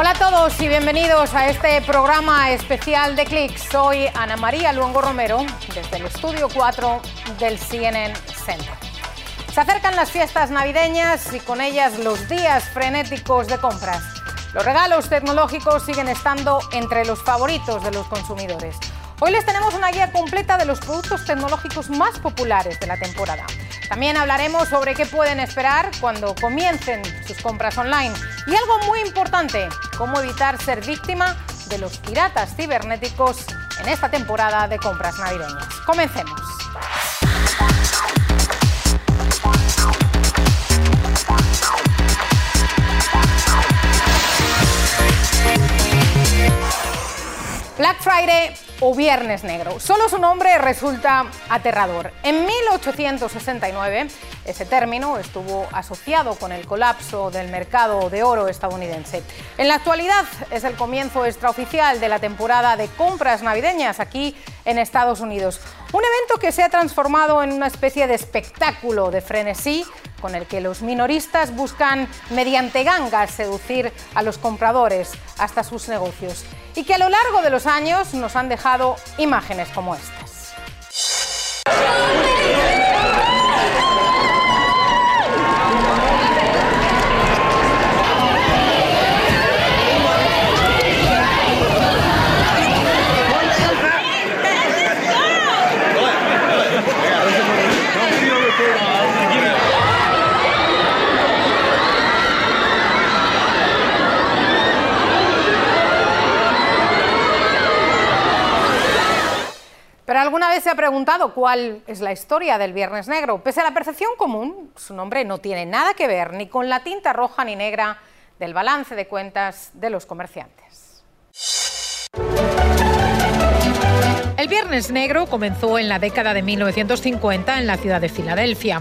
Hola a todos y bienvenidos a este programa especial de Click. Soy Ana María Luengo Romero desde el estudio 4 del CNN Center. Se acercan las fiestas navideñas y con ellas los días frenéticos de compras. Los regalos tecnológicos siguen estando entre los favoritos de los consumidores. Hoy les tenemos una guía completa de los productos tecnológicos más populares de la temporada. También hablaremos sobre qué pueden esperar cuando comiencen sus compras online. Y algo muy importante, cómo evitar ser víctima de los piratas cibernéticos en esta temporada de compras navideñas. Comencemos. Black Friday o Viernes Negro. Solo su nombre resulta aterrador. En 1869, ese término estuvo asociado con el colapso del mercado de oro estadounidense. En la actualidad es el comienzo extraoficial de la temporada de compras navideñas aquí en Estados Unidos. Un evento que se ha transformado en una especie de espectáculo de frenesí con el que los minoristas buscan mediante gangas seducir a los compradores hasta sus negocios y que a lo largo de los años nos han dejado imágenes como estas. Pero alguna vez se ha preguntado cuál es la historia del Viernes Negro. Pese a la percepción común, su nombre no tiene nada que ver ni con la tinta roja ni negra del balance de cuentas de los comerciantes. El Viernes Negro comenzó en la década de 1950 en la ciudad de Filadelfia.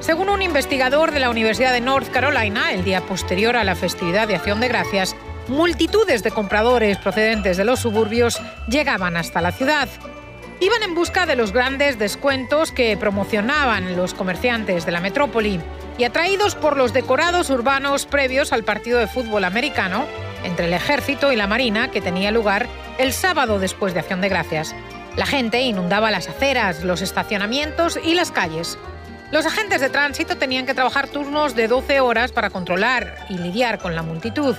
Según un investigador de la Universidad de North Carolina, el día posterior a la festividad de Acción de Gracias, multitudes de compradores procedentes de los suburbios llegaban hasta la ciudad. Iban en busca de los grandes descuentos que promocionaban los comerciantes de la metrópoli y atraídos por los decorados urbanos previos al partido de fútbol americano entre el ejército y la marina que tenía lugar el sábado después de Acción de Gracias. La gente inundaba las aceras, los estacionamientos y las calles. Los agentes de tránsito tenían que trabajar turnos de 12 horas para controlar y lidiar con la multitud.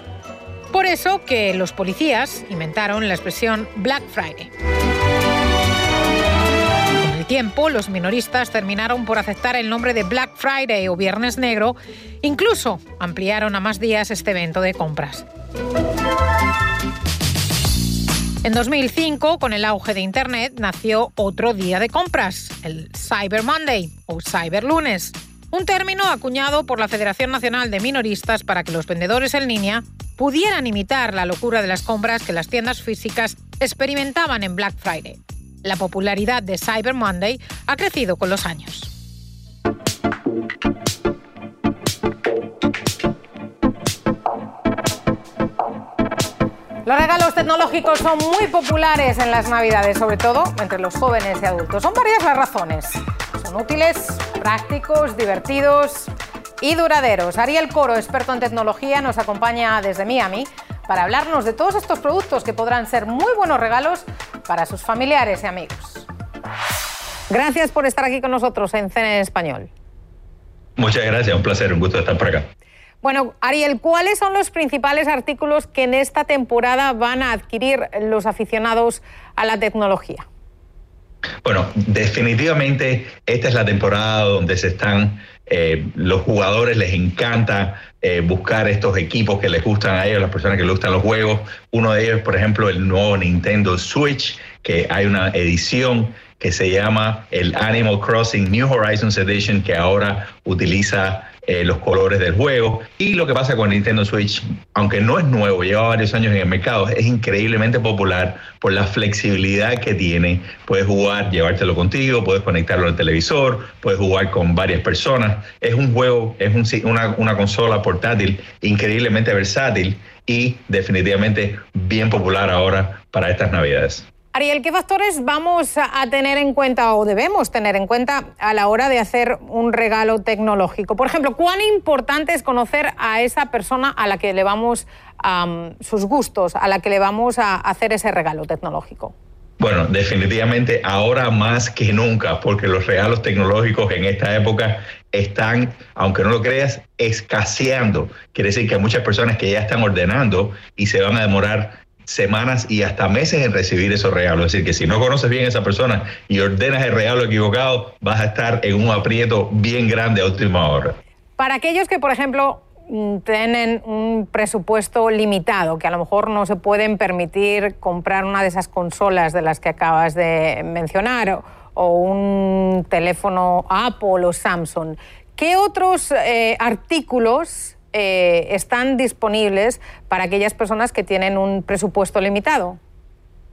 Por eso que los policías inventaron la expresión Black Friday tiempo, los minoristas terminaron por aceptar el nombre de Black Friday o Viernes Negro, incluso ampliaron a más días este evento de compras. En 2005, con el auge de Internet, nació otro día de compras, el Cyber Monday o Cyber Lunes, un término acuñado por la Federación Nacional de Minoristas para que los vendedores en línea pudieran imitar la locura de las compras que las tiendas físicas experimentaban en Black Friday. La popularidad de Cyber Monday ha crecido con los años. Los regalos tecnológicos son muy populares en las Navidades, sobre todo entre los jóvenes y adultos. Son varias las razones. Son útiles, prácticos, divertidos y duraderos. Ariel Coro, experto en tecnología, nos acompaña desde Miami para hablarnos de todos estos productos que podrán ser muy buenos regalos para sus familiares y amigos. Gracias por estar aquí con nosotros en Cene en Español. Muchas gracias, un placer, un gusto estar por acá. Bueno, Ariel, ¿cuáles son los principales artículos que en esta temporada van a adquirir los aficionados a la tecnología? Bueno, definitivamente esta es la temporada donde se están, eh, los jugadores les encanta eh, buscar estos equipos que les gustan a ellos, las personas que les gustan los juegos. Uno de ellos, por ejemplo, el nuevo Nintendo Switch, que hay una edición que se llama el Animal Crossing New Horizons Edition, que ahora utiliza eh, los colores del juego. Y lo que pasa con Nintendo Switch, aunque no es nuevo, lleva varios años en el mercado, es increíblemente popular por la flexibilidad que tiene. Puedes jugar, llevártelo contigo, puedes conectarlo al televisor, puedes jugar con varias personas. Es un juego, es una, una consola portátil increíblemente versátil y definitivamente bien popular ahora para estas navidades. Ariel, ¿qué factores vamos a tener en cuenta o debemos tener en cuenta a la hora de hacer un regalo tecnológico? Por ejemplo, ¿cuán importante es conocer a esa persona a la que le vamos sus gustos, a la que le vamos a hacer ese regalo tecnológico? Bueno, definitivamente ahora más que nunca, porque los regalos tecnológicos en esta época están, aunque no lo creas, escaseando. Quiere decir que hay muchas personas que ya están ordenando y se van a demorar semanas y hasta meses en recibir esos regalos. Es decir, que si no conoces bien a esa persona y ordenas el regalo equivocado, vas a estar en un aprieto bien grande a última hora. Para aquellos que, por ejemplo, mm, tienen un presupuesto limitado, que a lo mejor no se pueden permitir comprar una de esas consolas de las que acabas de mencionar o un teléfono Apple o Samsung, ¿qué otros eh, artículos eh, están disponibles para aquellas personas que tienen un presupuesto limitado?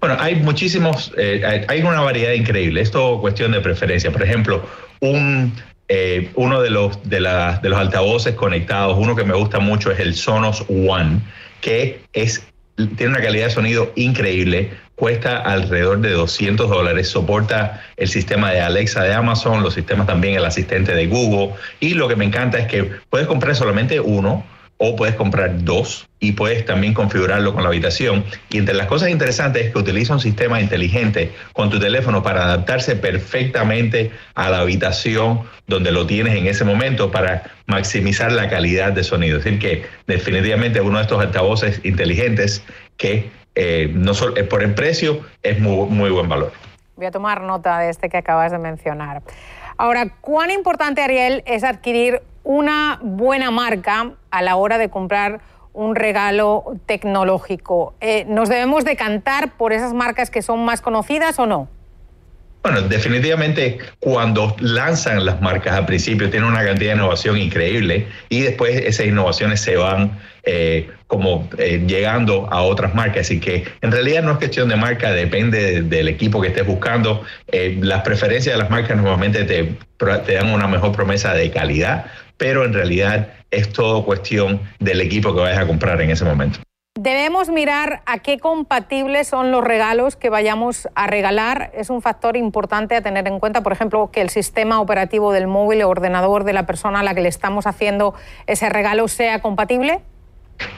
Bueno, hay muchísimos, eh, hay una variedad increíble. Esto cuestión de preferencia. Por ejemplo, un, eh, uno de los, de, de los altavoces conectados, uno que me gusta mucho es el Sonos One, que es tiene una calidad de sonido increíble, cuesta alrededor de 200 dólares, soporta el sistema de Alexa de Amazon, los sistemas también, el asistente de Google, y lo que me encanta es que puedes comprar solamente uno o puedes comprar dos y puedes también configurarlo con la habitación. Y entre las cosas interesantes es que utiliza un sistema inteligente con tu teléfono para adaptarse perfectamente a la habitación donde lo tienes en ese momento para maximizar la calidad de sonido. Es decir, que definitivamente uno de estos altavoces inteligentes que eh, no solo, por el precio es muy, muy buen valor. Voy a tomar nota de este que acabas de mencionar. Ahora, ¿cuán importante, Ariel, es adquirir una buena marca a la hora de comprar un regalo tecnológico? Eh, ¿Nos debemos decantar por esas marcas que son más conocidas o no? Bueno, definitivamente cuando lanzan las marcas al principio tienen una cantidad de innovación increíble y después esas innovaciones se van eh, como eh, llegando a otras marcas. Así que en realidad no es cuestión de marca, depende del equipo que estés buscando. Eh, las preferencias de las marcas normalmente te, te dan una mejor promesa de calidad, pero en realidad es todo cuestión del equipo que vayas a comprar en ese momento. Debemos mirar a qué compatibles son los regalos que vayamos a regalar. Es un factor importante a tener en cuenta, por ejemplo, que el sistema operativo del móvil o ordenador de la persona a la que le estamos haciendo ese regalo sea compatible.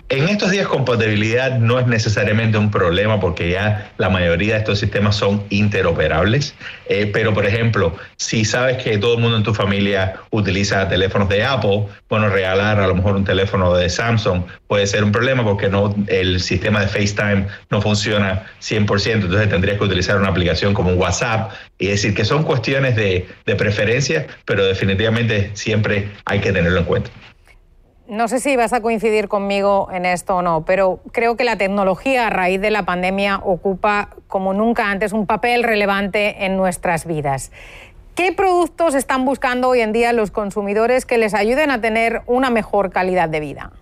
En estos días compatibilidad no es necesariamente un problema porque ya la mayoría de estos sistemas son interoperables, eh, pero por ejemplo, si sabes que todo el mundo en tu familia utiliza teléfonos de Apple, bueno, regalar a lo mejor un teléfono de Samsung puede ser un problema porque no el sistema de FaceTime no funciona 100%, entonces tendrías que utilizar una aplicación como WhatsApp, y decir que son cuestiones de preferencia, pero definitivamente siempre hay que tenerlo en cuenta no sé si vas a coincidir conmigo en esto o no, pero creo que la tecnología a raíz de la pandemia ocupa como nunca antes un papel relevante en nuestras vidas. ¿Qué productos están buscando hoy en día los consumidores que les ayuden a tener una mejor calidad de vida?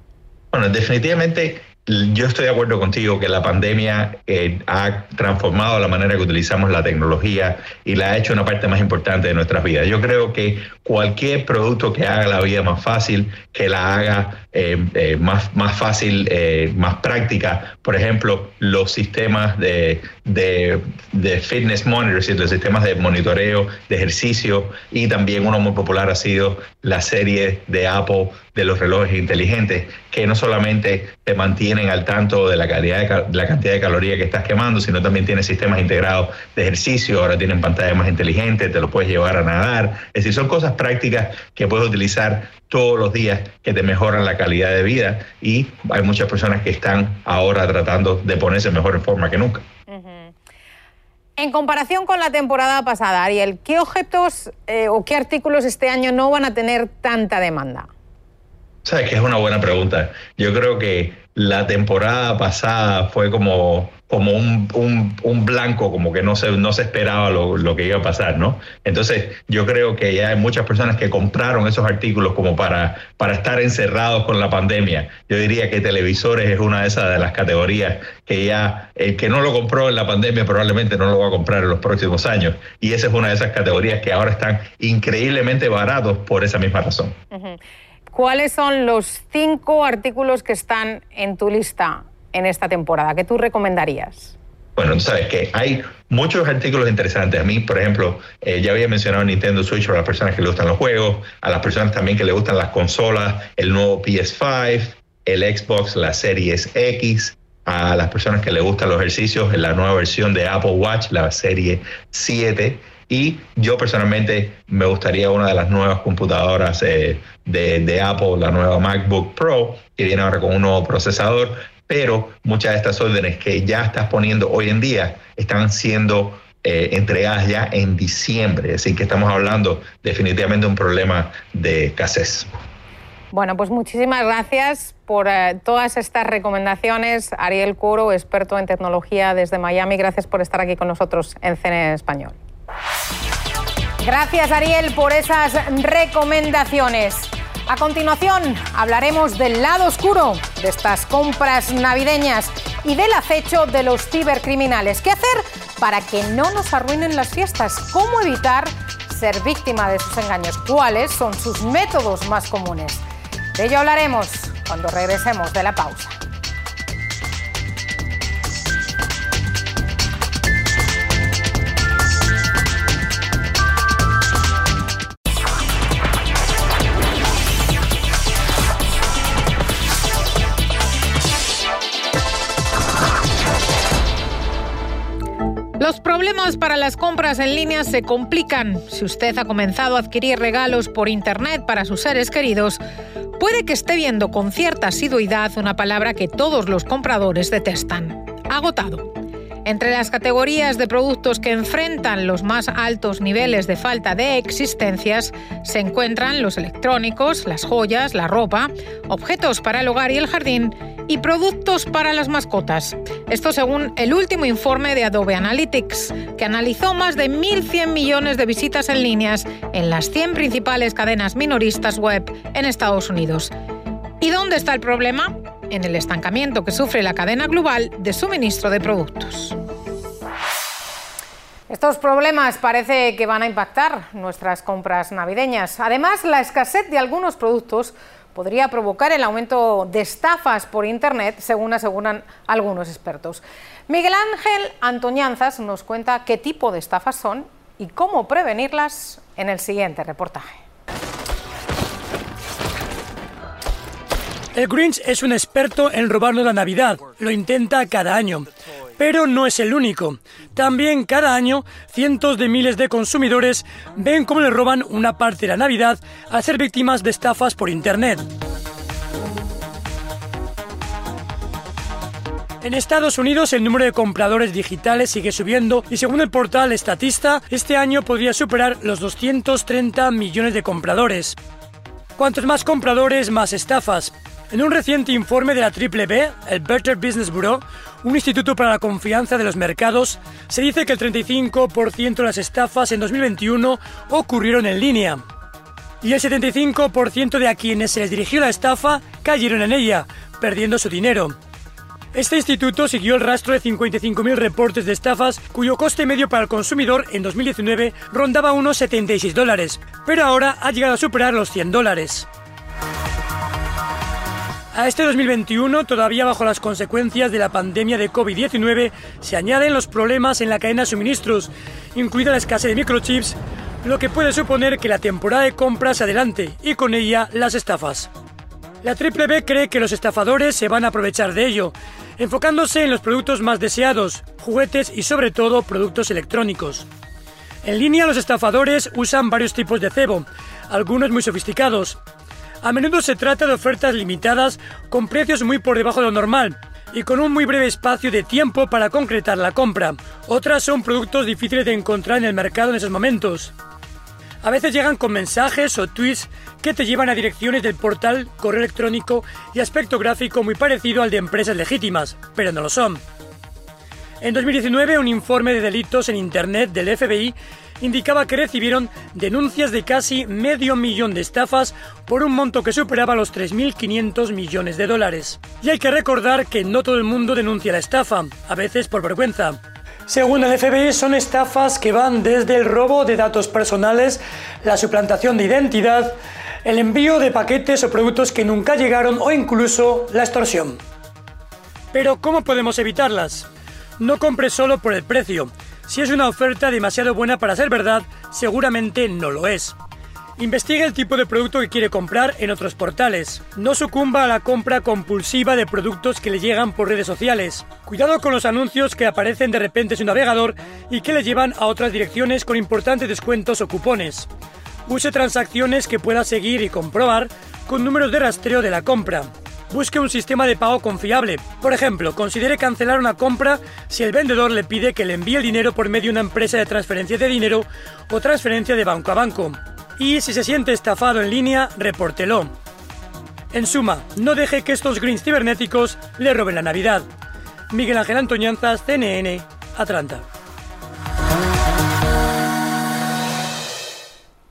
Bueno, definitivamente yo estoy de acuerdo contigo que la pandemia eh, ha transformado la manera que utilizamos la tecnología y la ha hecho una parte más importante de nuestras vidas. Yo creo que cualquier producto que haga la vida más fácil, que la haga eh, eh, más, más fácil, más práctica, por ejemplo, los sistemas de, de, de fitness monitors, los sistemas de monitoreo de ejercicio y también uno muy popular ha sido la serie de Apple de los relojes inteligentes, que no solamente te mantienen al tanto de la, de, la cantidad de calorías que estás quemando, sino también tiene sistemas integrados de ejercicio, ahora tienen pantallas más inteligentes, te lo puedes llevar a nadar. Es decir, son cosas prácticas que puedes utilizar todos los días que te mejoran la calidad de vida y hay muchas personas que están ahora tratando de ponerse mejor en forma que nunca. En comparación con la temporada pasada, Ariel, ¿qué objetos eh, o qué artículos este año no van a tener tanta demanda? Sabes que es una buena pregunta. Yo creo que la temporada pasada fue como, como un, un, blanco, como que no se, no se esperaba lo, lo, que iba a pasar, ¿no? Entonces, yo creo que ya hay muchas personas que compraron esos artículos como para, para estar encerrados con la pandemia. Yo diría que televisores es una de esas de las categorías que ya el que no lo compró en la pandemia probablemente no lo va a comprar en los próximos años. Y esa es una de esas categorías que ahora están increíblemente baratos por esa misma razón. ¿Cuáles son los cinco artículos que están en tu lista en esta temporada que tú recomendarías? Bueno, tú sabes que hay muchos artículos interesantes. A mí, por ejemplo, eh, ya había mencionado Nintendo Switch para las personas que le gustan los juegos, a las personas también que le gustan las consolas, el nuevo PS5, el Xbox, la Series X, a las personas que le gustan los ejercicios, la nueva versión de Apple Watch, la serie 7. Y yo personalmente me gustaría una de las nuevas computadoras eh, de, de, Apple, la nueva MacBook Pro, que viene ahora con un nuevo procesador, pero muchas de estas órdenes que ya estás poniendo hoy en día están siendo eh, entregadas ya en diciembre, así que estamos hablando definitivamente de un problema de escasez. Bueno, pues muchísimas gracias por eh, todas estas recomendaciones. Ariel Curo, experto en tecnología desde Miami, gracias por estar aquí con nosotros en CNE Español. Gracias, Ariel, por esas recomendaciones. A continuación, hablaremos del lado oscuro de estas compras navideñas y del acecho de los cibercriminales. ¿Qué hacer para que no nos arruinen las fiestas? ¿Cómo evitar ser víctima de sus engaños? ¿Cuáles son sus métodos más comunes? De ello hablaremos cuando regresemos de la pausa. Los problemas para las compras en línea se complican. Si usted ha comenzado a adquirir regalos por Internet para sus seres queridos, puede que esté viendo con cierta asiduidad una palabra que todos los compradores detestan. Agotado. Entre las categorías de productos que enfrentan los más altos niveles de falta de existencias se encuentran los electrónicos, las joyas, la ropa, objetos para el hogar y el jardín y productos para las mascotas. Esto según el último informe de Adobe Analytics, que analizó más de 1.100 millones de visitas en líneas en las 100 principales cadenas minoristas web en Estados Unidos. ¿Y dónde está el problema? En el estancamiento que sufre la cadena global de suministro de productos. Estos problemas parece que van a impactar nuestras compras navideñas. Además, la escasez de algunos productos podría provocar el aumento de estafas por Internet, según aseguran algunos expertos. Miguel Ángel Antoñanzas nos cuenta qué tipo de estafas son y cómo prevenirlas en el siguiente reportaje. El Grinch es un experto en robarnos la Navidad. Lo intenta cada año. Pero no es el único. También cada año cientos de miles de consumidores ven cómo le roban una parte de la Navidad al ser víctimas de estafas por Internet. En Estados Unidos el número de compradores digitales sigue subiendo y según el portal Statista, este año podría superar los 230 millones de compradores. Cuantos más compradores, más estafas. En un reciente informe de la Triple B, el Better Business Bureau, un instituto para la confianza de los mercados, se dice que el 35% de las estafas en 2021 ocurrieron en línea. Y el 75% de a quienes se les dirigió la estafa cayeron en ella, perdiendo su dinero. Este instituto siguió el rastro de 55.000 reportes de estafas cuyo coste medio para el consumidor en 2019 rondaba unos 76 dólares, pero ahora ha llegado a superar los 100 dólares. A este 2021, todavía bajo las consecuencias de la pandemia de COVID-19, se añaden los problemas en la cadena de suministros, incluida la escasez de microchips, lo que puede suponer que la temporada de compras se adelante y con ella las estafas. La Triple B cree que los estafadores se van a aprovechar de ello, enfocándose en los productos más deseados, juguetes y sobre todo productos electrónicos. En línea los estafadores usan varios tipos de cebo, algunos muy sofisticados, a menudo se trata de ofertas limitadas con precios muy por debajo de lo normal y con un muy breve espacio de tiempo para concretar la compra. Otras son productos difíciles de encontrar en el mercado en esos momentos. A veces llegan con mensajes o tweets que te llevan a direcciones del portal, correo electrónico y aspecto gráfico muy parecido al de empresas legítimas, pero no lo son. En 2019, un informe de delitos en Internet del FBI indicaba que recibieron denuncias de casi medio millón de estafas por un monto que superaba los 3.500 millones de dólares. Y hay que recordar que no todo el mundo denuncia la estafa, a veces por vergüenza. Según el FBI, son estafas que van desde el robo de datos personales, la suplantación de identidad, el envío de paquetes o productos que nunca llegaron o incluso la extorsión. Pero ¿cómo podemos evitarlas? No compre solo por el precio. Si es una oferta demasiado buena para ser verdad, seguramente no lo es. Investigue el tipo de producto que quiere comprar en otros portales. No sucumba a la compra compulsiva de productos que le llegan por redes sociales. Cuidado con los anuncios que aparecen de repente en su navegador y que le llevan a otras direcciones con importantes descuentos o cupones. Use transacciones que pueda seguir y comprobar con números de rastreo de la compra. Busque un sistema de pago confiable. Por ejemplo, considere cancelar una compra si el vendedor le pide que le envíe el dinero por medio de una empresa de transferencia de dinero o transferencia de banco a banco. Y si se siente estafado en línea, repórtelo. En suma, no deje que estos greens cibernéticos le roben la Navidad. Miguel Ángel Antoñanzas, CNN, Atlanta.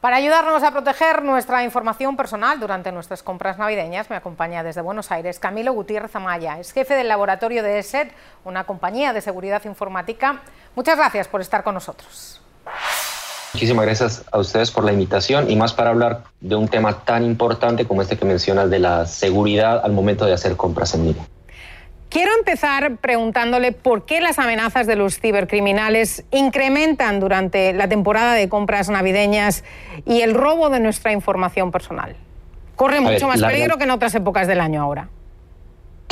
Para ayudarnos a proteger nuestra información personal durante nuestras compras navideñas, me acompaña desde Buenos Aires Camilo Gutiérrez Amaya, es jefe del laboratorio de ESET, una compañía de seguridad informática. Muchas gracias por estar con nosotros. Muchísimas gracias a ustedes por la invitación y más para hablar de un tema tan importante como este que mencionas de la seguridad al momento de hacer compras en línea. Quiero empezar preguntándole por qué las amenazas de los cibercriminales incrementan durante la temporada de compras navideñas y el robo de nuestra información personal. Corre mucho más peligro que en otras épocas del año ahora.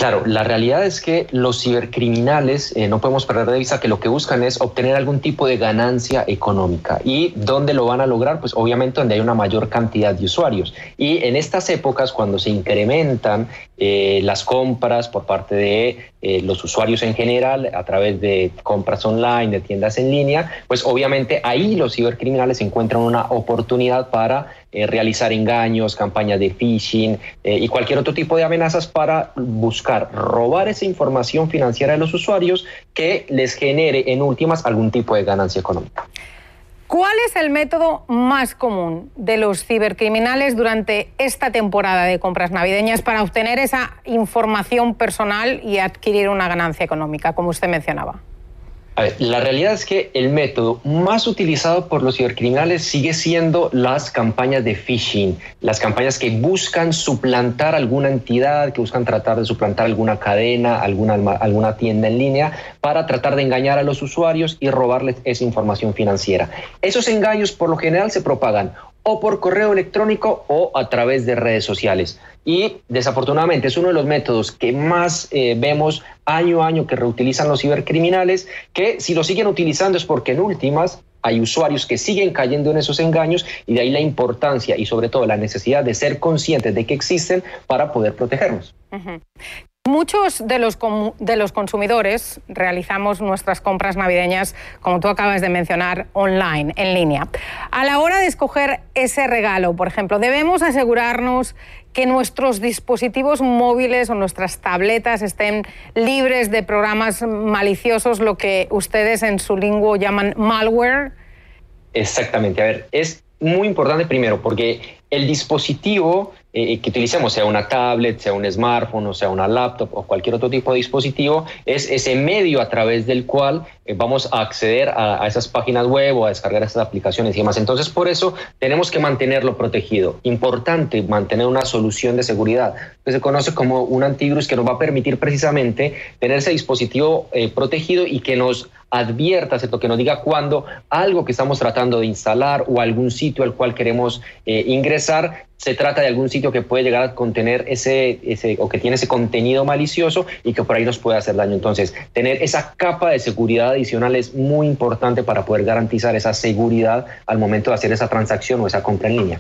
Claro, la realidad es que los cibercriminales, eh, no podemos perder de vista que lo que buscan es obtener algún tipo de ganancia económica. ¿Y dónde lo van a lograr? Pues obviamente donde hay una mayor cantidad de usuarios. Y en estas épocas, cuando se incrementan eh, las compras por parte de eh, los usuarios en general a través de compras online, de tiendas en línea, pues obviamente ahí los cibercriminales encuentran una oportunidad para eh, realizar engaños, campañas de phishing eh, y cualquier otro tipo de amenazas para buscar robar esa información financiera de los usuarios que les genere en últimas algún tipo de ganancia económica. ¿Cuál es el método más común de los cibercriminales durante esta temporada de compras navideñas para obtener esa información personal y adquirir una ganancia económica, como usted mencionaba? La realidad es que el método más utilizado por los cibercriminales sigue siendo las campañas de phishing, las campañas que buscan suplantar alguna entidad, que buscan tratar de suplantar alguna cadena, alguna, alguna tienda en línea, para tratar de engañar a los usuarios y robarles esa información financiera. Esos engaños por lo general se propagan o por correo electrónico o a través de redes sociales. Y desafortunadamente es uno de los métodos que más eh, vemos año a año que reutilizan los cibercriminales, que si lo siguen utilizando es porque en últimas hay usuarios que siguen cayendo en esos engaños y de ahí la importancia y sobre todo la necesidad de ser conscientes de que existen para poder protegernos. Muchos de los, de los consumidores realizamos nuestras compras navideñas, como tú acabas de mencionar, online, en línea. A la hora de escoger ese regalo, por ejemplo, debemos asegurarnos que nuestros dispositivos móviles o nuestras tabletas estén libres de programas maliciosos, lo que ustedes en su lengua llaman malware. Exactamente. A ver, es muy importante primero porque el dispositivo eh, que utilicemos, sea una tablet, sea un smartphone, o sea una laptop o cualquier otro tipo de dispositivo, es ese medio a través del cual eh, vamos a acceder a, esas páginas web o a descargar esas aplicaciones y demás. Entonces, por eso tenemos que mantenerlo protegido. Importante mantener una solución de seguridad que se conoce como un antivirus que nos va a permitir precisamente tener ese dispositivo eh, protegido y que nos advierta, ¿cierto? que nos diga cuándo algo que estamos tratando de instalar o algún sitio al cual queremos ingresar se trata de algún sitio que puede llegar a contener ese, ese o que tiene ese contenido malicioso y que por ahí nos puede hacer daño. Entonces, tener esa capa de seguridad adicional es muy importante para poder garantizar esa seguridad al momento de hacer esa transacción o esa compra en línea.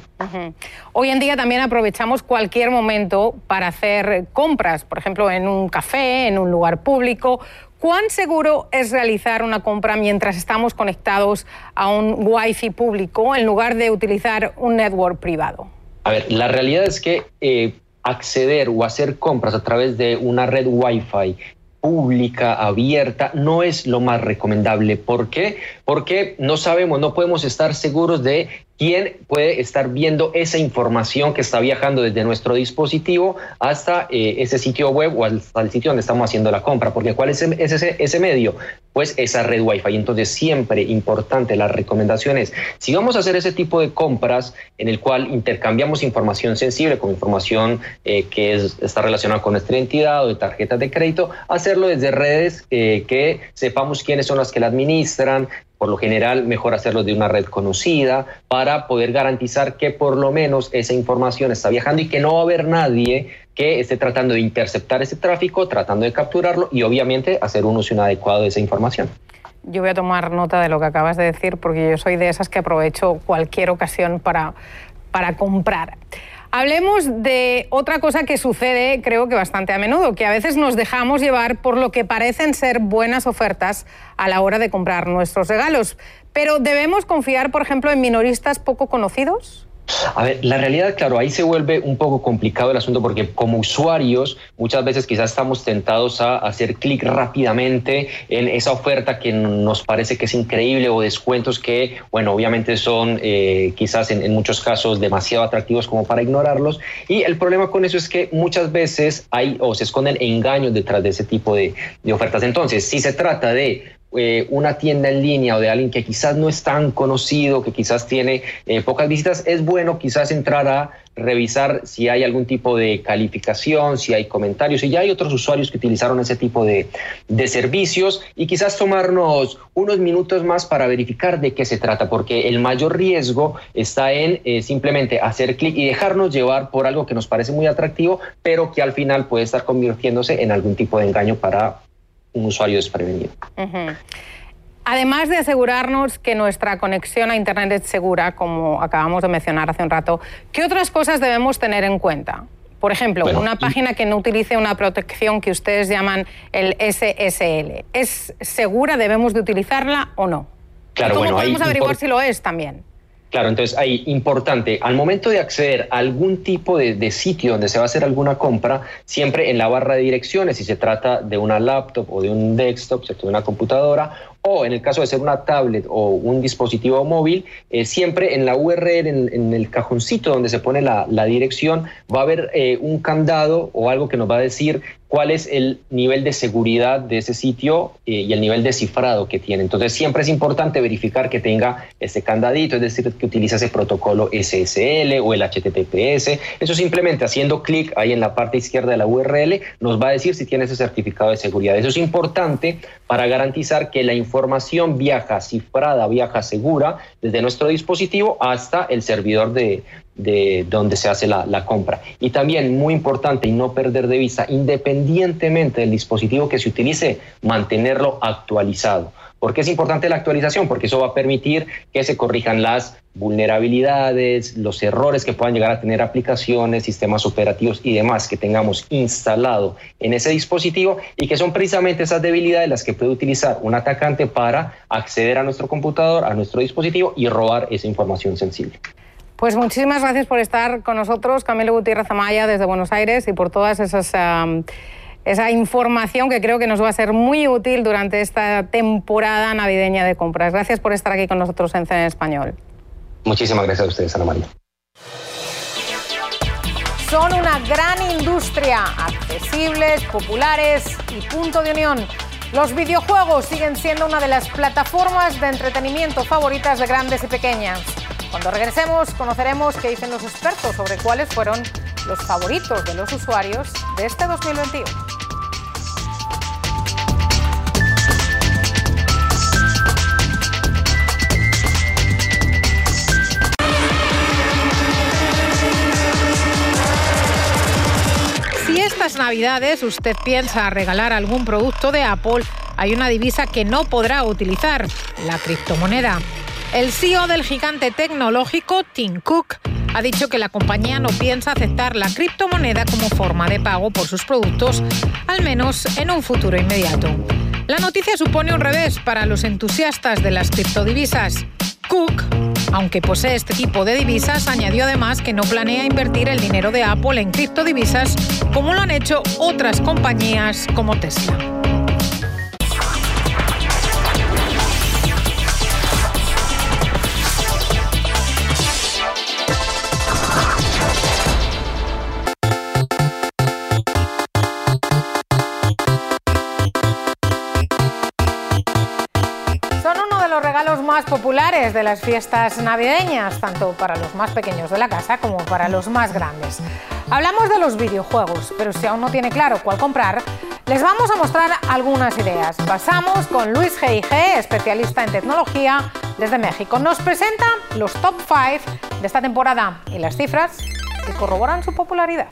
Hoy en día también aprovechamos cualquier momento para hacer compras, por ejemplo, en un café, en un lugar público. ¿Cuán seguro es realizar una compra mientras estamos conectados a un Wi-Fi público en lugar de utilizar un network privado? A ver, la realidad es que eh, acceder o hacer compras a través de una red Wi-Fi pública, abierta, no es lo más recomendable. ¿Por qué? Porque no sabemos, no podemos estar seguros de quién puede estar viendo esa información que está viajando desde nuestro dispositivo hasta eh, ese sitio web o al, sitio donde estamos haciendo la compra. Porque ¿cuál es, ese, ese, medio? Pues esa red Wi-Fi. Entonces siempre importante las recomendaciones. Si vamos a hacer ese tipo de compras en el cual intercambiamos información sensible con información eh, que está relacionada con nuestra identidad o de tarjetas de crédito, hacerlo desde redes eh, que sepamos quiénes son las que la administran, por lo general, mejor hacerlo de una red conocida para poder garantizar que por lo menos esa información está viajando y que no va a haber nadie que esté tratando de interceptar ese tráfico, tratando de capturarlo y obviamente hacer un uso inadecuado de esa información. Yo voy a tomar nota de lo que acabas de decir porque yo soy de esas que aprovecho cualquier ocasión para, para comprar. Hablemos de otra cosa que sucede, creo que bastante a menudo, que a veces nos dejamos llevar por lo que parecen ser buenas ofertas a la hora de comprar nuestros regalos. Pero ¿debemos confiar, por ejemplo, en minoristas poco conocidos? A ver, la realidad, claro, ahí se vuelve un poco complicado el asunto porque como usuarios muchas veces quizás estamos tentados a hacer clic rápidamente en esa oferta que nos parece que es increíble o descuentos que, bueno, obviamente son eh, quizás en, muchos casos demasiado atractivos como para ignorarlos. Y el problema con eso es que muchas veces hay o se esconden engaños detrás de ese tipo de, de ofertas. Entonces, si se trata de eh, una tienda en línea o de alguien que quizás no es tan conocido, que quizás tiene eh, pocas visitas, es bueno quizás entrar a revisar si hay algún tipo de calificación, si hay comentarios, si ya hay otros usuarios que utilizaron ese tipo de, servicios y quizás tomarnos unos minutos más para verificar de qué se trata, porque el mayor riesgo está en eh, simplemente hacer clic y dejarnos llevar por algo que nos parece muy atractivo, pero que al final puede estar convirtiéndose en algún tipo de engaño para un usuario desprevenido. Además de asegurarnos que nuestra conexión a Internet es segura, como acabamos de mencionar hace un rato, ¿qué otras cosas debemos tener en cuenta? Por ejemplo, una página que no utilice una protección que ustedes llaman el SSL. ¿Es segura? ¿Debemos de utilizarla o no? Claro, ¿Cómo podemos averiguar si lo es también? Claro, entonces ahí importante, al momento de acceder a algún tipo de, sitio donde se va a hacer alguna compra, siempre en la barra de direcciones, si se trata de una laptop o de un desktop, de una computadora, o en el caso de ser una tablet o un dispositivo móvil, eh, siempre en la URL, en, el cajoncito donde se pone la, dirección, va a haber eh, un candado o algo que nos va a decir cuál es el nivel de seguridad de ese sitio eh, y el nivel de cifrado que tiene. Entonces siempre es importante verificar que tenga ese candadito, es decir, que utiliza ese protocolo SSL o el HTTPS. Eso simplemente haciendo clic ahí en la parte izquierda de la URL nos va a decir si tiene ese certificado de seguridad. Eso es importante para garantizar que la información viaja cifrada, viaja segura desde nuestro dispositivo hasta el servidor de, de donde se hace la, compra. Y también, muy importante y no perder de vista, independientemente del dispositivo que se utilice, mantenerlo actualizado. ¿Por qué es importante la actualización? Porque eso va a permitir que se corrijan las vulnerabilidades, los errores que puedan llegar a tener aplicaciones, sistemas operativos y demás que tengamos instalado en ese dispositivo y que son precisamente esas debilidades las que puede utilizar un atacante para acceder a nuestro computador, a nuestro dispositivo y robar esa información sensible. Pues muchísimas gracias por estar con nosotros, Camilo Gutiérrez Amaya, desde Buenos Aires, y por todas esas... esa información que creo que nos va a ser muy útil durante esta temporada navideña de compras. Gracias por estar aquí con nosotros en CEN Español. Muchísimas gracias a ustedes, Ana María. Son una gran industria, accesibles, populares y punto de unión. Los videojuegos siguen siendo una de las plataformas de entretenimiento favoritas de grandes y pequeñas. Cuando regresemos conoceremos qué dicen los expertos sobre cuáles fueron los favoritos de los usuarios de este 2021. Si estas navidades usted piensa regalar algún producto de Apple, hay una divisa que no podrá utilizar, la criptomoneda. El CEO del gigante tecnológico, Tim Cook, ha dicho que la compañía no piensa aceptar la criptomoneda como forma de pago por sus productos, al menos en un futuro inmediato. La noticia supone un revés para los entusiastas de las criptodivisas. Cook, aunque posee este tipo de divisas, añadió además que no planea invertir el dinero de Apple en criptodivisas como lo han hecho otras compañías como Tesla. Más populares de las fiestas navideñas, tanto para los más pequeños de la casa como para los más grandes. Hablamos de los videojuegos, pero si aún no tiene claro cuál comprar, les vamos a mostrar algunas ideas. Pasamos con Luis G.I.G., especialista en tecnología desde México. Nos presenta los top 5 de esta temporada y las cifras que corroboran su popularidad.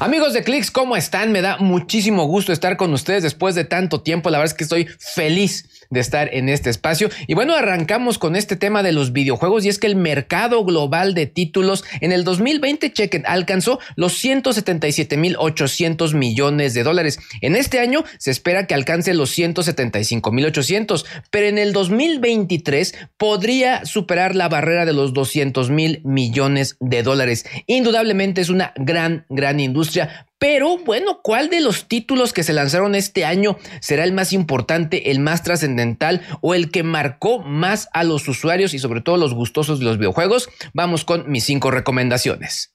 Amigos de Clicks, ¿cómo están? Me da muchísimo gusto estar con ustedes después de tanto tiempo. La verdad es que estoy feliz de estar en este espacio. Y bueno, arrancamos con este tema de los videojuegos y es que el mercado global de títulos en el 2020, chequen, alcanzó los 177.800 millones de dólares. En este año se espera que alcance los 175.800, pero en el 2023 podría superar la barrera de los 200 mil millones de dólares. Indudablemente es una gran, gran industria, pero bueno, ¿cuál de los títulos que se lanzaron este año será el más importante, el más trascendental o el que marcó más a los usuarios y sobre todo los gustosos de los videojuegos? Vamos con mis cinco recomendaciones.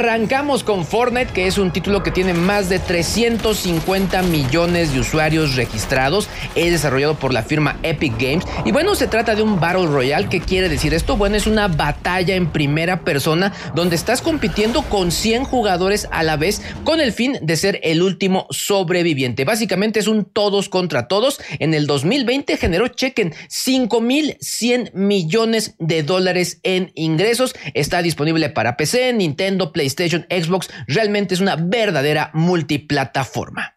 Arrancamos con Fortnite, que es un título que tiene más de 350 millones de usuarios registrados. Es desarrollado por la firma Epic Games. Y bueno, se trata de un Battle Royale. ¿Qué quiere decir esto? Bueno, es una batalla en primera persona donde estás compitiendo con 100 jugadores a la vez con el fin de ser el último sobreviviente. Básicamente es un todos contra todos. En el 2020 generó, chequen, 5.100 millones de dólares en ingresos. Está disponible para PC, Nintendo, PlayStation, Xbox, realmente es una verdadera multiplataforma.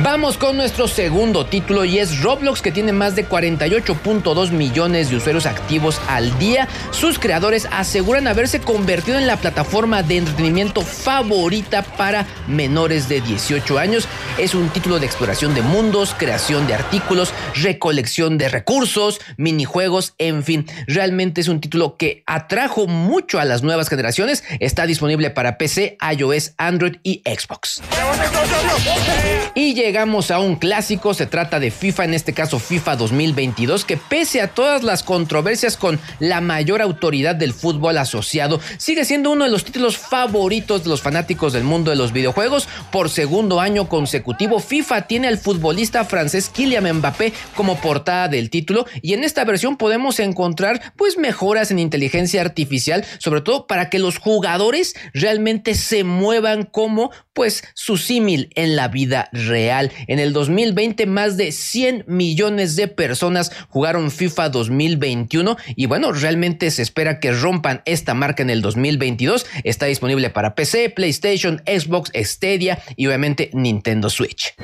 Vamos con nuestro segundo título y es Roblox que tiene más de 48.2 millones de usuarios activos al día. Sus creadores aseguran haberse convertido en la plataforma de entretenimiento favorita para menores de 18 años. Es un título de exploración de mundos, creación de artículos, recolección de recursos, minijuegos, en fin. Realmente es un título que atrajo mucho a las nuevas generaciones. Está disponible para PC, iOS, Android y Xbox. Y llegamos a un clásico, se trata de FIFA, en este caso FIFA 2022, que pese a todas las controversias con la mayor autoridad del fútbol asociado, sigue siendo uno de los títulos favoritos de los fanáticos del mundo de los videojuegos. Por segundo año consecutivo, FIFA tiene al futbolista francés Kylian Mbappé como portada del título y en esta versión podemos encontrar pues mejoras en inteligencia artificial, sobre todo para que los jugadores realmente se muevan como pues su símil en la vida real. En el 2020 más de 100 millones de personas jugaron FIFA 2021 y bueno, realmente se espera que rompan esta marca en el 2022. Está disponible para PC, PlayStation, Xbox, Stadia y obviamente Nintendo Switch.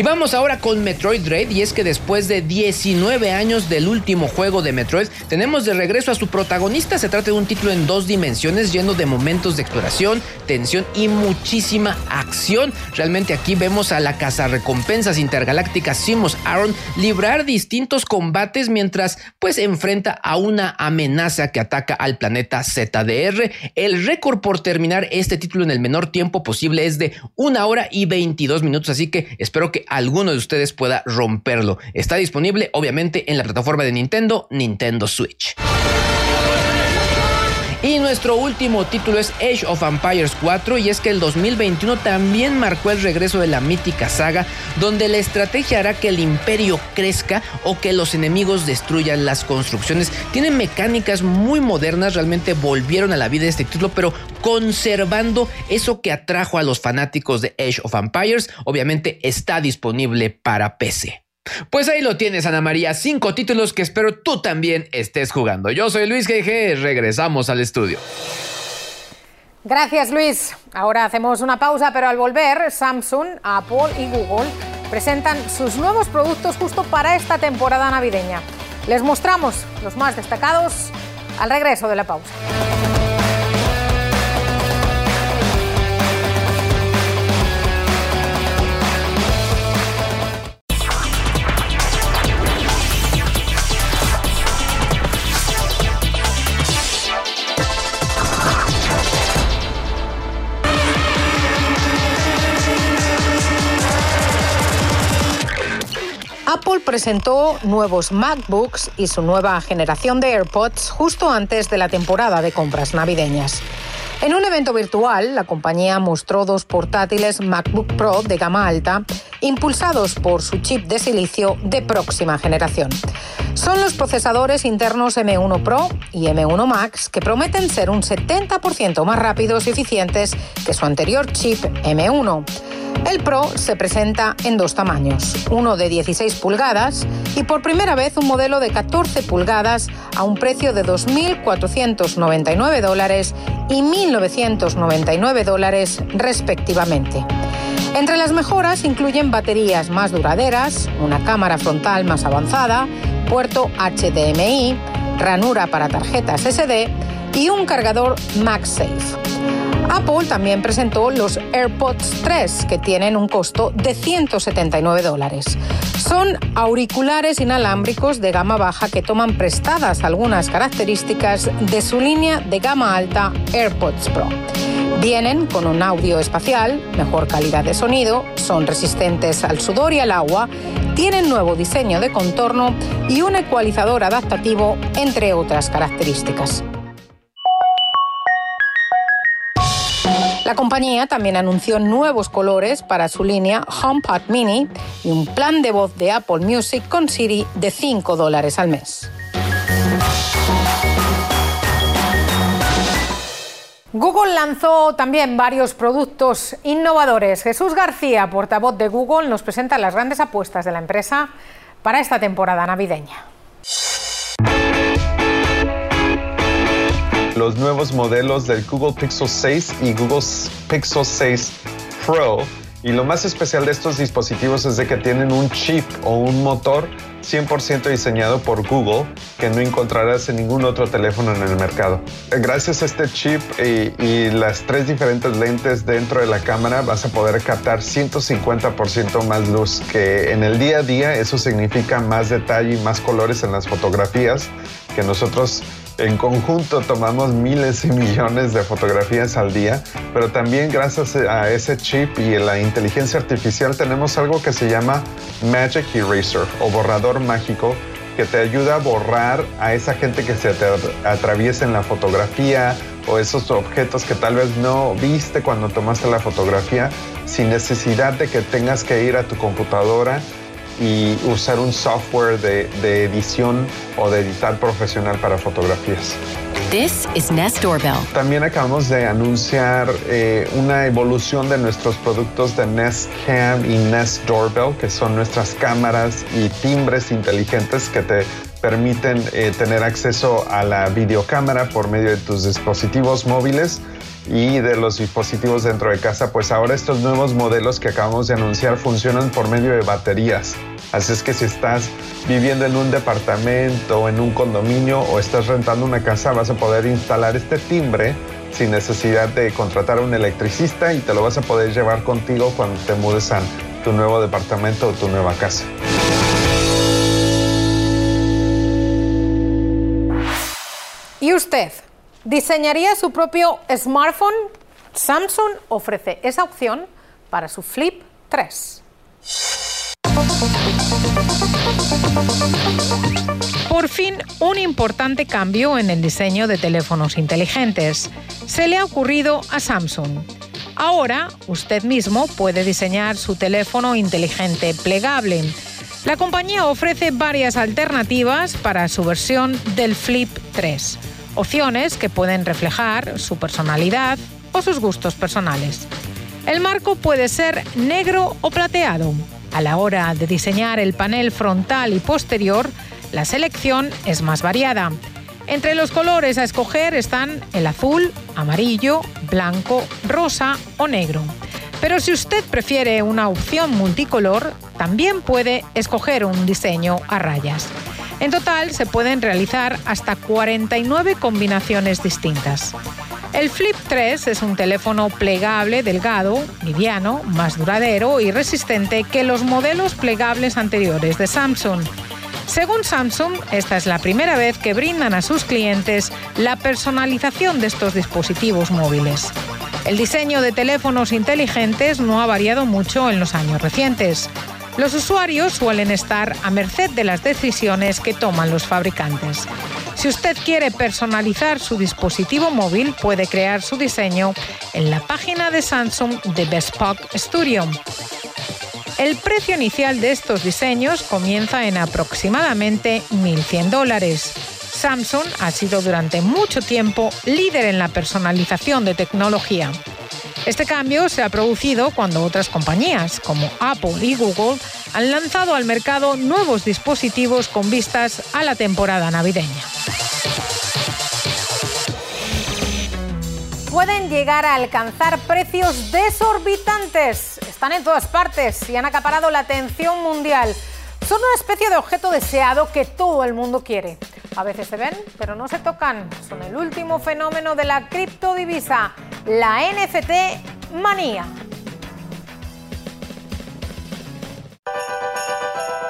Y vamos ahora con Metroid Dread y es que después de 19 años del último juego de Metroid, tenemos de regreso a su protagonista. Se trata de un título en dos dimensiones lleno de momentos de exploración, tensión y muchísima acción. Realmente aquí vemos a la recompensas intergaláctica Simos Aaron librar distintos combates mientras pues enfrenta a una amenaza que ataca al planeta ZDR. El récord por terminar este título en el menor tiempo posible es de una hora y 22 minutos, así que espero que alguno de ustedes pueda romperlo. Está disponible obviamente en la plataforma de Nintendo, Nintendo Switch. Y nuestro último título es Age of Empires 4 y es que el 2021 también marcó el regreso de la mítica saga donde la estrategia hará que el imperio crezca o que los enemigos destruyan las construcciones. Tiene mecánicas muy modernas, realmente volvieron a la vida este título, pero conservando eso que atrajo a los fanáticos de Age of Empires. Obviamente está disponible para PC. Pues ahí lo tienes, Ana María. Cinco títulos que espero tú también estés jugando. Yo soy Luis GG. Regresamos al estudio. Gracias, Luis. Ahora hacemos una pausa, pero al volver, Samsung, Apple y Google presentan sus nuevos productos justo para esta temporada navideña. Les mostramos los más destacados al regreso de la pausa. Apple presentó nuevos MacBooks y su nueva generación de AirPods justo antes de la temporada de compras navideñas. En un evento virtual, la compañía mostró dos portátiles MacBook Pro de gama alta, impulsados por su chip de silicio de próxima generación. Son los procesadores internos M1 Pro y M1 Max que prometen ser un 70% más rápidos y eficientes que su anterior chip M1. El Pro se presenta en dos tamaños, uno de 16 pulgadas y por primera vez un modelo de 14 pulgadas a un precio de 2.499 dólares y 1.999 dólares respectivamente. Entre las mejoras incluyen baterías más duraderas, una cámara frontal más avanzada, puerto HDMI, ranura para tarjetas SD y un cargador MagSafe. Apple también presentó los AirPods 3, que tienen un costo de 179 dólares. Son auriculares inalámbricos de gama baja que toman prestadas algunas características de su línea de gama alta AirPods Pro. Vienen con un audio espacial, mejor calidad de sonido, son resistentes al sudor y al agua, tienen nuevo diseño de contorno y un ecualizador adaptativo, entre otras características. La compañía también anunció nuevos colores para su línea HomePod Mini y un plan de voz de Apple Music con Siri de 5 dólares al mes. Google lanzó también varios productos innovadores. Jesús García, portavoz de Google, nos presenta las grandes apuestas de la empresa para esta temporada navideña. los nuevos modelos del Google Pixel 6 y Google Pixel 6 Pro. Y lo más especial de estos dispositivos es de que tienen un chip o un motor 100% diseñado por Google que no encontrarás en ningún otro teléfono en el mercado. Gracias a este chip y, y, las tres diferentes lentes dentro de la cámara vas a poder captar 150% más luz que en el día a día eso significa más detalle y más colores en las fotografías que nosotros en conjunto tomamos miles y millones de fotografías al día, pero también gracias a ese chip y la inteligencia artificial tenemos algo que se llama Magic Eraser o borrador mágico que te ayuda a borrar a esa gente que se atraviesa en la fotografía o esos objetos que tal vez no viste cuando tomaste la fotografía sin necesidad de que tengas que ir a tu computadora y usar un software de, de, edición o de editar profesional para fotografías. This is Nest Doorbell. También acabamos de anunciar eh, una evolución de nuestros productos de Nest Cam y Nest Doorbell, que son nuestras cámaras y timbres inteligentes que te permiten eh, tener acceso a la videocámara por medio de tus dispositivos móviles y de los dispositivos dentro de casa, pues ahora estos nuevos modelos que acabamos de anunciar funcionan por medio de baterías. Así es que si estás viviendo en un departamento, en un condominio o estás rentando una casa, vas a poder instalar este timbre sin necesidad de contratar a un electricista y te lo vas a poder llevar contigo cuando te mudes a tu nuevo departamento o tu nueva casa. ¿Y usted? ¿Diseñaría su propio smartphone? Samsung ofrece esa opción para su Flip 3. Por fin, un importante cambio en el diseño de teléfonos inteligentes. Se le ha ocurrido a Samsung. Ahora, usted mismo puede diseñar su teléfono inteligente plegable. La compañía ofrece varias alternativas para su versión del Flip 3 opciones que pueden reflejar su personalidad o sus gustos personales. El marco puede ser negro o plateado. A la hora de diseñar el panel frontal y posterior, la selección es más variada. Entre los colores a escoger están el azul, amarillo, blanco, rosa o negro. Pero si usted prefiere una opción multicolor, también puede escoger un diseño a rayas. En total se pueden realizar hasta 49 combinaciones distintas. El Flip 3 es un teléfono plegable, delgado, liviano, más duradero y resistente que los modelos plegables anteriores de Samsung. Según Samsung, esta es la primera vez que brindan a sus clientes la personalización de estos dispositivos móviles. El diseño de teléfonos inteligentes no ha variado mucho en los años recientes. Los usuarios suelen estar a merced de las decisiones que toman los fabricantes. Si usted quiere personalizar su dispositivo móvil, puede crear su diseño en la página de Samsung de Bespoke Studio. El precio inicial de estos diseños comienza en aproximadamente 1.100 dólares. Samsung ha sido durante mucho tiempo líder en la personalización de tecnología. Este cambio se ha producido cuando otras compañías como Apple y Google han lanzado al mercado nuevos dispositivos con vistas a la temporada navideña. Pueden llegar a alcanzar precios desorbitantes. Están en todas partes y han acaparado la atención mundial. Son una especie de objeto deseado que todo el mundo quiere. A veces se ven, pero no se tocan. Son el último fenómeno de la criptodivisa, la NFT manía.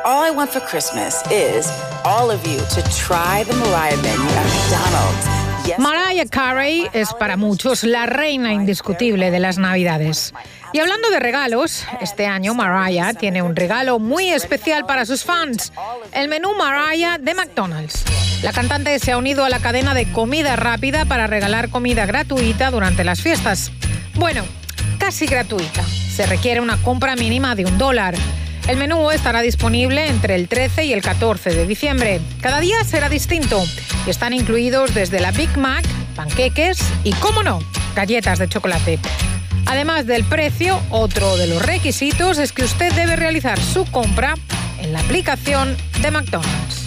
All I want for Christmas is all of you to try the Mariah menu at McDonald's. Mariah Carey es para muchos la reina indiscutible de las Navidades. Y hablando de regalos, este año Mariah tiene un regalo muy especial para sus fans, el menú Mariah de McDonald's. La cantante se ha unido a la cadena de comida rápida para regalar comida gratuita durante las fiestas. Bueno, casi gratuita. Se requiere una compra mínima de un dólar. El menú estará disponible entre el 13 y el 14 de diciembre. Cada día será distinto están incluidos desde la Big Mac, panqueques y, cómo no, galletas de chocolate. Además del precio, otro de los requisitos es que usted debe realizar su compra en la aplicación de McDonald's.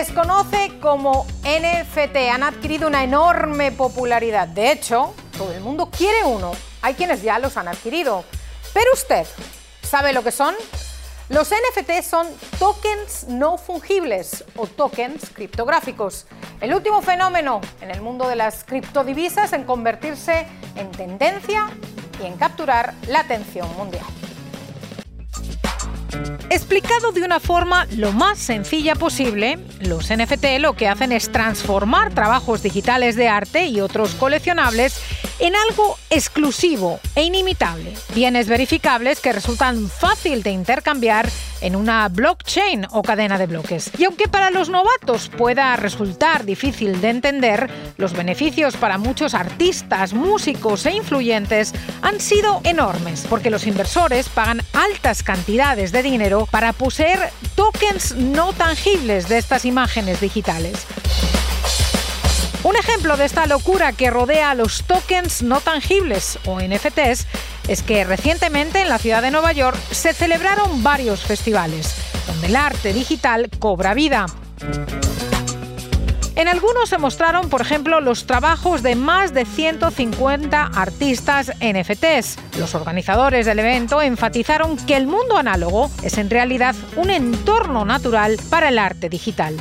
Les conoce como NFT, han adquirido una enorme popularidad. De hecho, todo el mundo quiere uno. Hay quienes ya los han adquirido. Pero usted, ¿sabe lo que son? Los NFT son tokens no fungibles o tokens criptográficos. El último fenómeno en el mundo de las criptodivisas en convertirse en tendencia y en capturar la atención mundial. Explicado de una forma lo más sencilla posible, los NFT lo que hacen es transformar trabajos digitales de arte y otros coleccionables en algo exclusivo e inimitable. Bienes verificables que resultan fácil de intercambiar en una blockchain o cadena de bloques. Y aunque para los novatos pueda resultar difícil de entender, los beneficios para muchos artistas, músicos e influyentes han sido enormes, porque los inversores pagan altas cantidades de dinero para poseer tokens no tangibles de estas imágenes digitales. Un ejemplo de esta locura que rodea a los tokens no tangibles o NFTs es que recientemente en la ciudad de Nueva York se celebraron varios festivales donde el arte digital cobra vida. En algunos se mostraron, por ejemplo, los trabajos de más de 150 artistas NFTs. Los organizadores del evento enfatizaron que el mundo análogo es en realidad un entorno natural para el arte digital.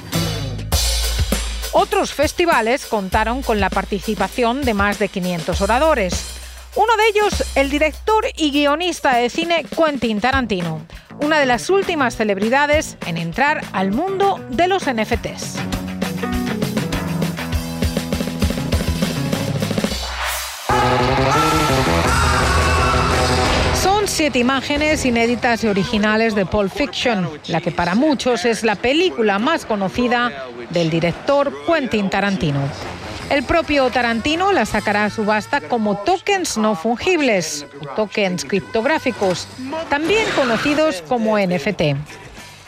Otros festivales contaron con la participación de más de 500 oradores. Uno de ellos, el director y guionista de cine Quentin Tarantino, una de las últimas celebridades en entrar al mundo de los NFTs. Son siete imágenes inéditas y originales de Pulp Fiction, la que para muchos es la película más conocida del director Quentin Tarantino. El propio Tarantino la sacará a subasta como tokens no fungibles, tokens criptográficos, también conocidos como NFT.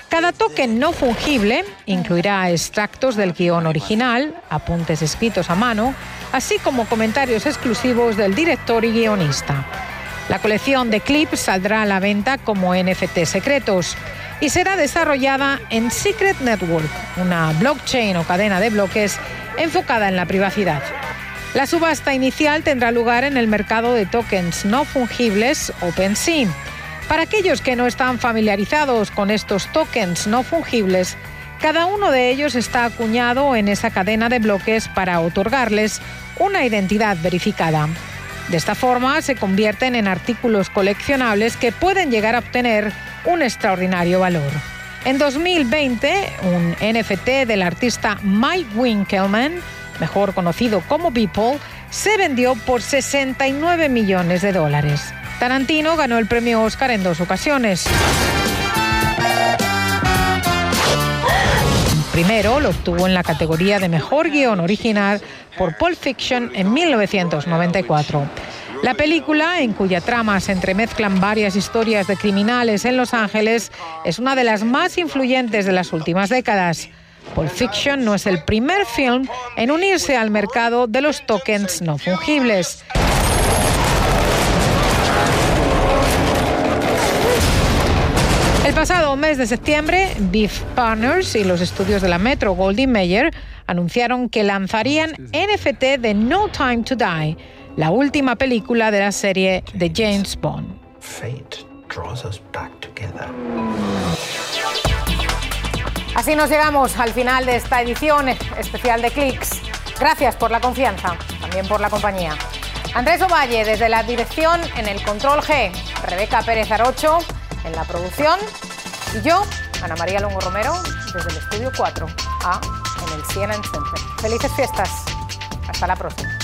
Cada token no fungible incluirá extractos del guion original, apuntes escritos a mano, así como comentarios exclusivos del director y guionista. La colección de clips saldrá a la venta como NFT secretos y será desarrollada en Secret Network, una blockchain o cadena de bloques enfocada en la privacidad. La subasta inicial tendrá lugar en el mercado de tokens no fungibles OpenSea. Para aquellos que no están familiarizados con estos tokens no fungibles, cada uno de ellos está acuñado en esa cadena de bloques para otorgarles una identidad verificada. De esta forma se convierten en artículos coleccionables que pueden llegar a obtener un extraordinario valor. En 2020, un NFT del artista Mike Winkelmann mejor conocido como Beeple, se vendió por 69 millones de dólares. Tarantino ganó el premio Oscar en dos ocasiones. Primero lo obtuvo en la categoría de Mejor Guión Original por Pulp Fiction en 1994. La película, en cuya trama se entremezclan varias historias de criminales en Los Ángeles, es una de las más influyentes de las últimas décadas. Pulp Fiction no es el primer film en unirse al mercado de los tokens no fungibles. El pasado mes de septiembre, Beef Partners y los estudios de la Metro Goldie Mayer anunciaron que lanzarían NFT de No Time to Die, la última película de la serie de James Bond. Así nos llegamos al final de esta edición especial de Clicks. Gracias por la confianza, también por la compañía. Andrés Ovalle desde la dirección en el Control G, Rebeca Pérez Arocho en la producción y yo, Ana María Longo Romero, desde el estudio 4A en el CNN Center. Felices fiestas. Hasta la próxima.